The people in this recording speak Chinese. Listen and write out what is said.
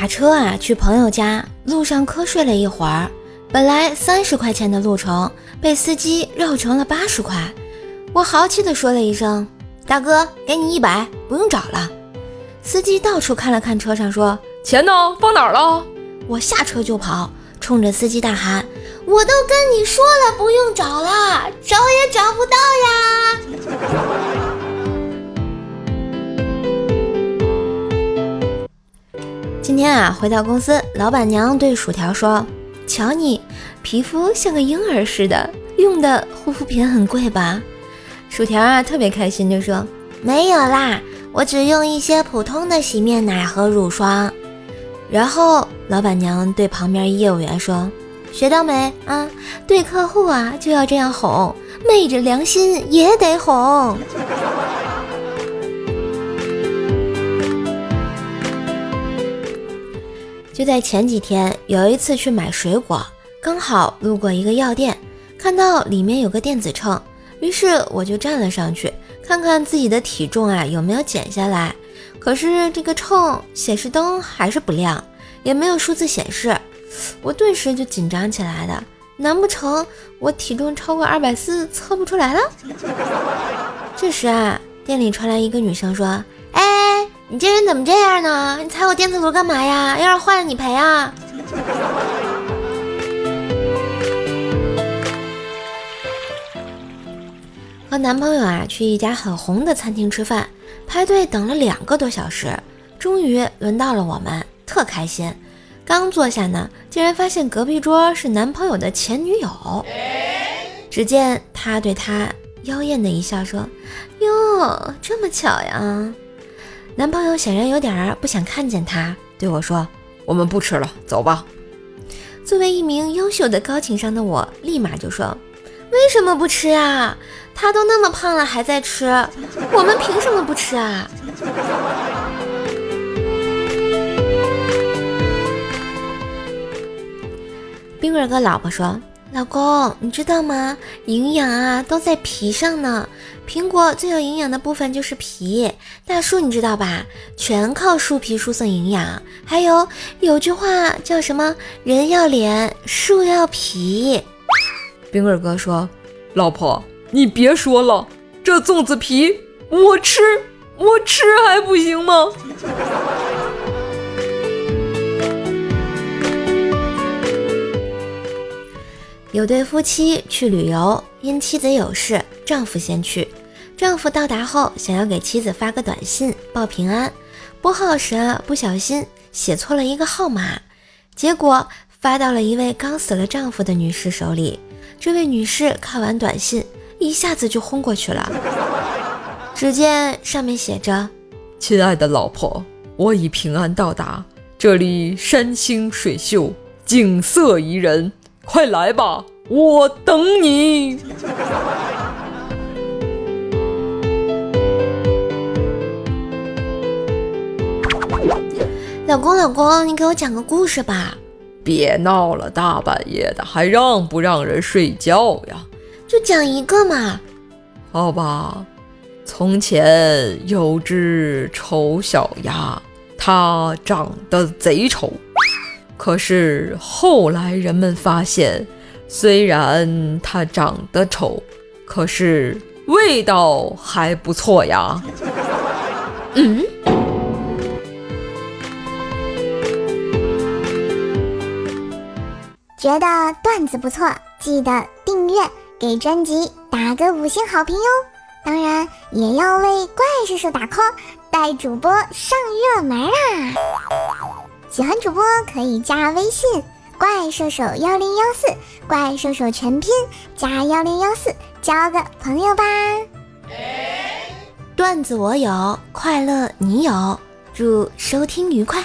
打车啊，去朋友家，路上瞌睡了一会儿，本来三十块钱的路程，被司机绕成了八十块。我豪气地说了一声：“大哥，给你一百，不用找了。”司机到处看了看车上，说：“钱呢？放哪儿了？”我下车就跑，冲着司机大喊：“我都跟你说了，不用找了，找也找不到呀！”啊，回到公司，老板娘对薯条说：“瞧你，皮肤像个婴儿似的，用的护肤品很贵吧？”薯条啊，特别开心，就说：“没有啦，我只用一些普通的洗面奶和乳霜。”然后老板娘对旁边业务员说：“学到没啊？对客户啊就要这样哄，昧着良心也得哄。”就在前几天，有一次去买水果，刚好路过一个药店，看到里面有个电子秤，于是我就站了上去，看看自己的体重啊有没有减下来。可是这个秤显示灯还是不亮，也没有数字显示，我顿时就紧张起来了。难不成我体重超过二百四测不出来了？这时啊，店里传来一个女生说：“。”你这人怎么这样呢？你踩我电磁炉干嘛呀？要是坏了你赔啊！和男朋友啊去一家很红的餐厅吃饭，排队等了两个多小时，终于轮到了我们，特开心。刚坐下呢，竟然发现隔壁桌是男朋友的前女友。只见他对他妖艳的一笑，说：“哟，这么巧呀！”男朋友显然有点儿不想看见他，对我说：“我们不吃了，走吧。”作为一名优秀的高情商的我，立马就说：“为什么不吃啊？他都那么胖了还在吃，我们凭什么不吃啊？”冰棍哥老婆说。老公，你知道吗？营养啊都在皮上呢。苹果最有营养的部分就是皮。大树你知道吧？全靠树皮输送营养。还有有句话叫什么？人要脸，树要皮。冰棍哥说：“老婆，你别说了，这粽子皮我吃，我吃还不行吗？”有对夫妻去旅游，因妻子有事，丈夫先去。丈夫到达后，想要给妻子发个短信报平安，拨号时啊，不小心写错了一个号码，结果发到了一位刚死了丈夫的女士手里。这位女士看完短信，一下子就昏过去了。只见上面写着：“亲爱的老婆，我已平安到达，这里山清水秀，景色宜人。”快来吧，我等你。老公，老公，你给我讲个故事吧。别闹了，大半夜的，还让不让人睡觉呀？就讲一个嘛。好吧。从前有只丑小鸭，它长得贼丑。可是后来人们发现，虽然它长得丑，可是味道还不错呀。嗯，觉得段子不错，记得订阅，给专辑打个五星好评哟。当然也要为怪叔叔打 call，带主播上热门啊！喜欢主播可以加微信“怪兽手幺零幺四”，怪兽手全拼加幺零幺四，交个朋友吧。段子我有，快乐你有，祝收听愉快。